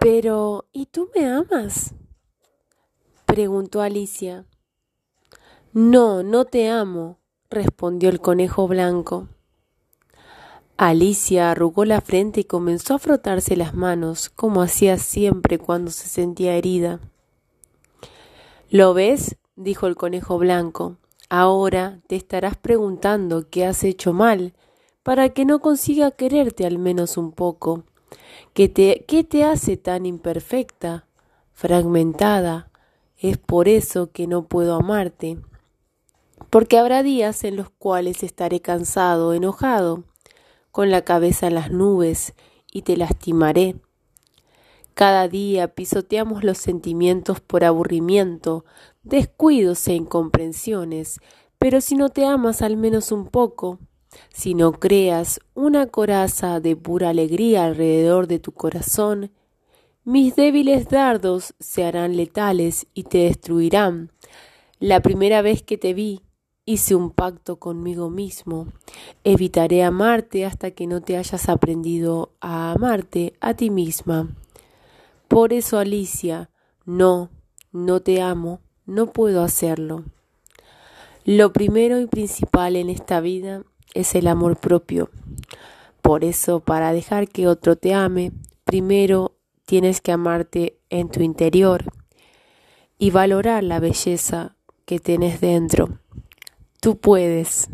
Pero, ¿y tú me amas? preguntó Alicia. No, no te amo, respondió el conejo blanco. Alicia arrugó la frente y comenzó a frotarse las manos, como hacía siempre cuando se sentía herida. ¿Lo ves? dijo el conejo blanco. Ahora te estarás preguntando qué has hecho mal, para que no consiga quererte al menos un poco. ¿Qué te, qué te hace tan imperfecta, fragmentada? Es por eso que no puedo amarte. Porque habrá días en los cuales estaré cansado, enojado, con la cabeza en las nubes, y te lastimaré. Cada día pisoteamos los sentimientos por aburrimiento, descuidos e incomprensiones, pero si no te amas al menos un poco, si no creas una coraza de pura alegría alrededor de tu corazón, mis débiles dardos se harán letales y te destruirán. La primera vez que te vi, hice un pacto conmigo mismo. Evitaré amarte hasta que no te hayas aprendido a amarte a ti misma. Por eso, Alicia, no, no te amo, no puedo hacerlo. Lo primero y principal en esta vida es el amor propio. Por eso, para dejar que otro te ame, primero tienes que amarte en tu interior y valorar la belleza que tienes dentro. Tú puedes.